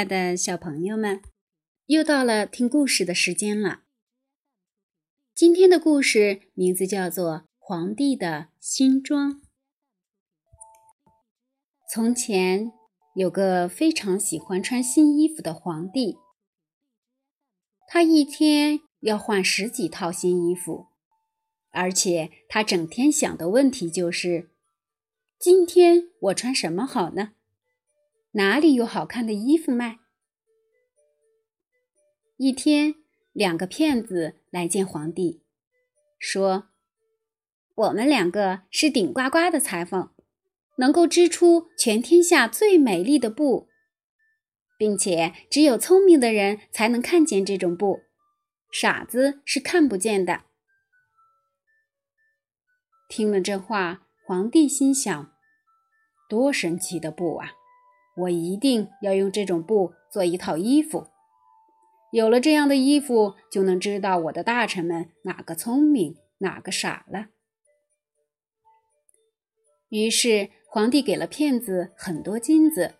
爱的小朋友们，又到了听故事的时间了。今天的故事名字叫做《皇帝的新装》。从前有个非常喜欢穿新衣服的皇帝，他一天要换十几套新衣服，而且他整天想的问题就是：今天我穿什么好呢？哪里有好看的衣服卖？一天，两个骗子来见皇帝，说：“我们两个是顶呱呱的裁缝，能够织出全天下最美丽的布，并且只有聪明的人才能看见这种布，傻子是看不见的。”听了这话，皇帝心想：“多神奇的布啊！”我一定要用这种布做一套衣服。有了这样的衣服，就能知道我的大臣们哪个聪明，哪个傻了。于是，皇帝给了骗子很多金子，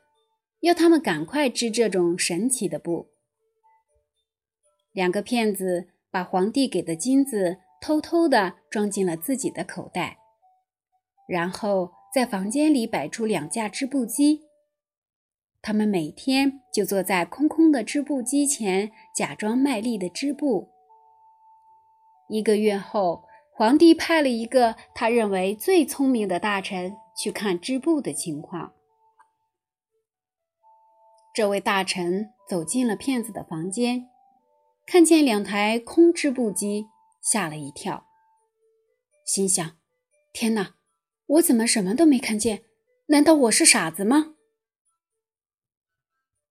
要他们赶快织这种神奇的布。两个骗子把皇帝给的金子偷偷地装进了自己的口袋，然后在房间里摆出两架织布机。他们每天就坐在空空的织布机前，假装卖力的织布。一个月后，皇帝派了一个他认为最聪明的大臣去看织布的情况。这位大臣走进了骗子的房间，看见两台空织布机，吓了一跳，心想：“天哪，我怎么什么都没看见？难道我是傻子吗？”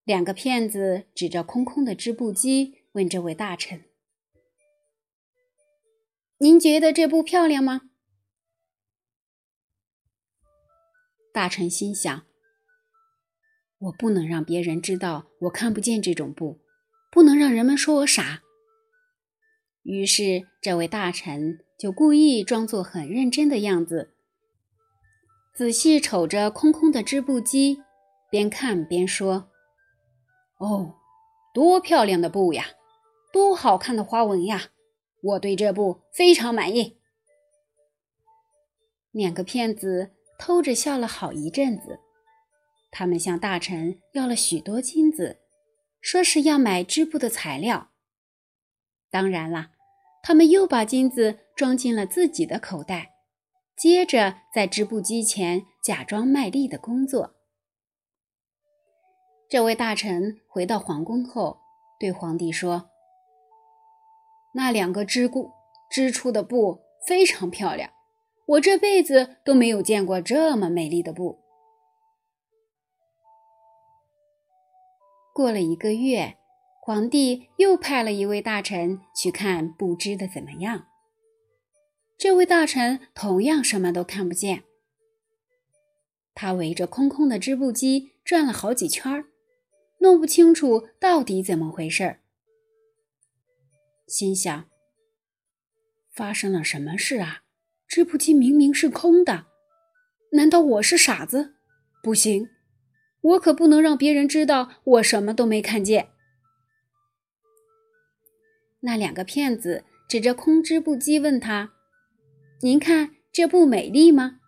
两个骗子指着空空的织布机，问这位大臣：“您觉得这布漂亮吗？”大臣心想：“我不能让别人知道我看不见这种布，不能让人们说我傻。”于是，这位大臣就故意装作很认真的样子，仔细瞅着空空的织布机，边看边说。哦，多漂亮的布呀，多好看的花纹呀！我对这布非常满意。两个骗子偷着笑了好一阵子，他们向大臣要了许多金子，说是要买织布的材料。当然了，他们又把金子装进了自己的口袋，接着在织布机前假装卖力的工作。这位大臣回到皇宫后，对皇帝说：“那两个织布织出的布非常漂亮，我这辈子都没有见过这么美丽的布。”过了一个月，皇帝又派了一位大臣去看布织的怎么样。这位大臣同样什么都看不见，他围着空空的织布机转了好几圈儿。弄不清楚到底怎么回事儿，心想：发生了什么事啊？织布机明明是空的，难道我是傻子？不行，我可不能让别人知道我什么都没看见。那两个骗子指着空织布机问他：“您看这布美丽吗？”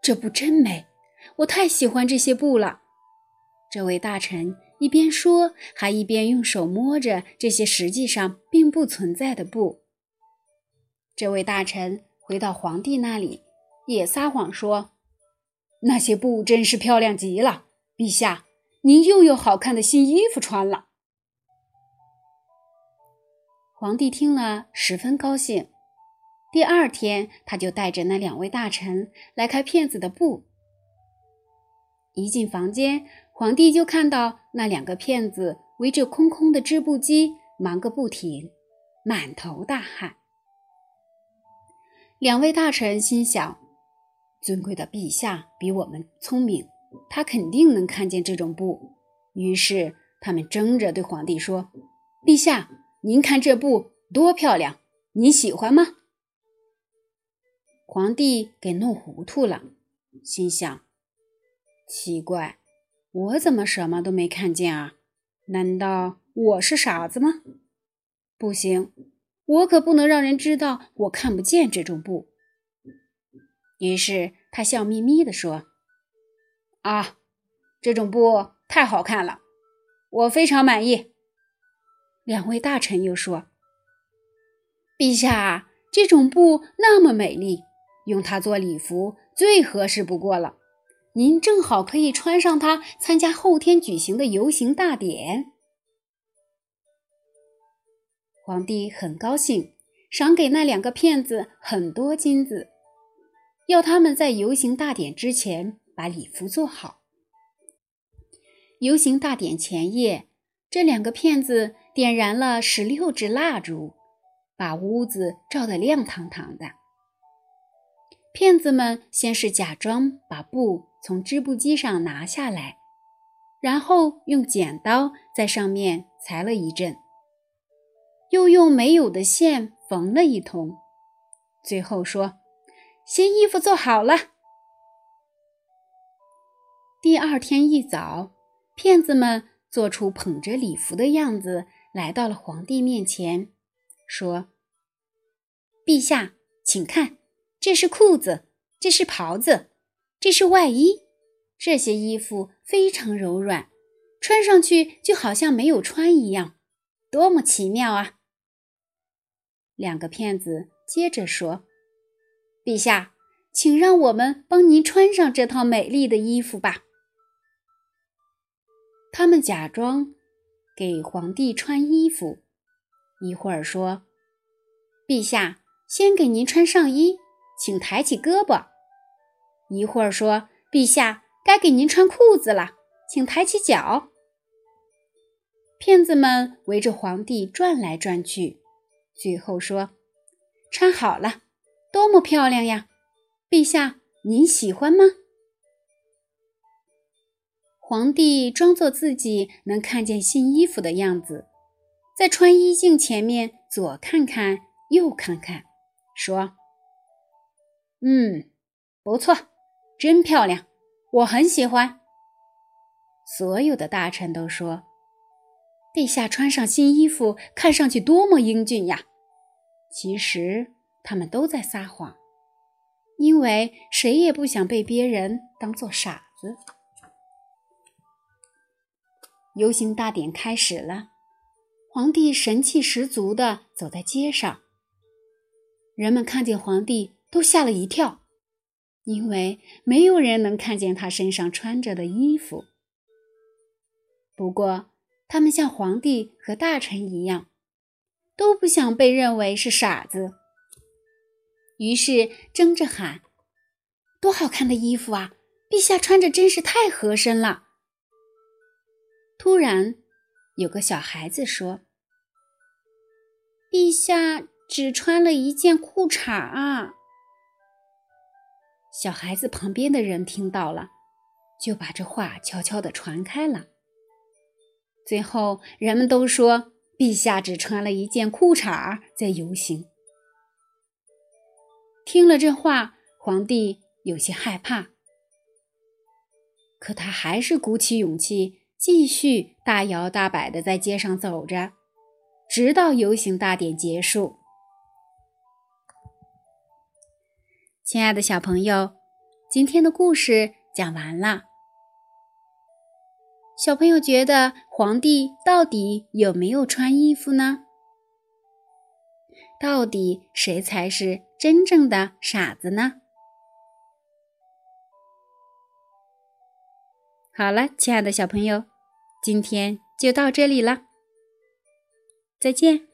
这布真美。我太喜欢这些布了，这位大臣一边说，还一边用手摸着这些实际上并不存在的布。这位大臣回到皇帝那里，也撒谎说：“那些布真是漂亮极了，陛下，您又有好看的新衣服穿了。”皇帝听了十分高兴，第二天他就带着那两位大臣来开骗子的布。一进房间，皇帝就看到那两个骗子围着空空的织布机忙个不停，满头大汗。两位大臣心想：尊贵的陛下比我们聪明，他肯定能看见这种布。于是他们争着对皇帝说：“陛下，您看这布多漂亮，你喜欢吗？”皇帝给弄糊涂了，心想。奇怪，我怎么什么都没看见啊？难道我是傻子吗？不行，我可不能让人知道我看不见这种布。于是他笑眯眯地说：“啊，这种布太好看了，我非常满意。”两位大臣又说：“陛下，这种布那么美丽，用它做礼服最合适不过了。”您正好可以穿上它参加后天举行的游行大典。皇帝很高兴，赏给那两个骗子很多金子，要他们在游行大典之前把礼服做好。游行大典前夜，这两个骗子点燃了十六支蜡烛，把屋子照得亮堂堂的。骗子们先是假装把布。从织布机上拿下来，然后用剪刀在上面裁了一阵，又用没有的线缝了一通，最后说：“新衣服做好了。”第二天一早，骗子们做出捧着礼服的样子，来到了皇帝面前，说：“陛下，请看，这是裤子，这是袍子。”这是外衣，这些衣服非常柔软，穿上去就好像没有穿一样，多么奇妙啊！两个骗子接着说：“陛下，请让我们帮您穿上这套美丽的衣服吧。”他们假装给皇帝穿衣服，一会儿说：“陛下，先给您穿上衣，请抬起胳膊。”一会儿说：“陛下，该给您穿裤子了，请抬起脚。”骗子们围着皇帝转来转去，最后说：“穿好了，多么漂亮呀！陛下，您喜欢吗？”皇帝装作自己能看见新衣服的样子，在穿衣镜前面左看看，右看看，说：“嗯，不错。”真漂亮，我很喜欢。所有的大臣都说：“陛下穿上新衣服，看上去多么英俊呀！”其实他们都在撒谎，因为谁也不想被别人当做傻子。游行大典开始了，皇帝神气十足地走在街上，人们看见皇帝都吓了一跳。因为没有人能看见他身上穿着的衣服。不过，他们像皇帝和大臣一样，都不想被认为是傻子，于是争着喊：“多好看的衣服啊！陛下穿着真是太合身了。”突然，有个小孩子说：“陛下只穿了一件裤衩啊！”小孩子旁边的人听到了，就把这话悄悄地传开了。最后，人们都说陛下只穿了一件裤衩在游行。听了这话，皇帝有些害怕，可他还是鼓起勇气，继续大摇大摆地在街上走着，直到游行大典结束。亲爱的小朋友，今天的故事讲完了。小朋友觉得皇帝到底有没有穿衣服呢？到底谁才是真正的傻子呢？好了，亲爱的小朋友，今天就到这里了，再见。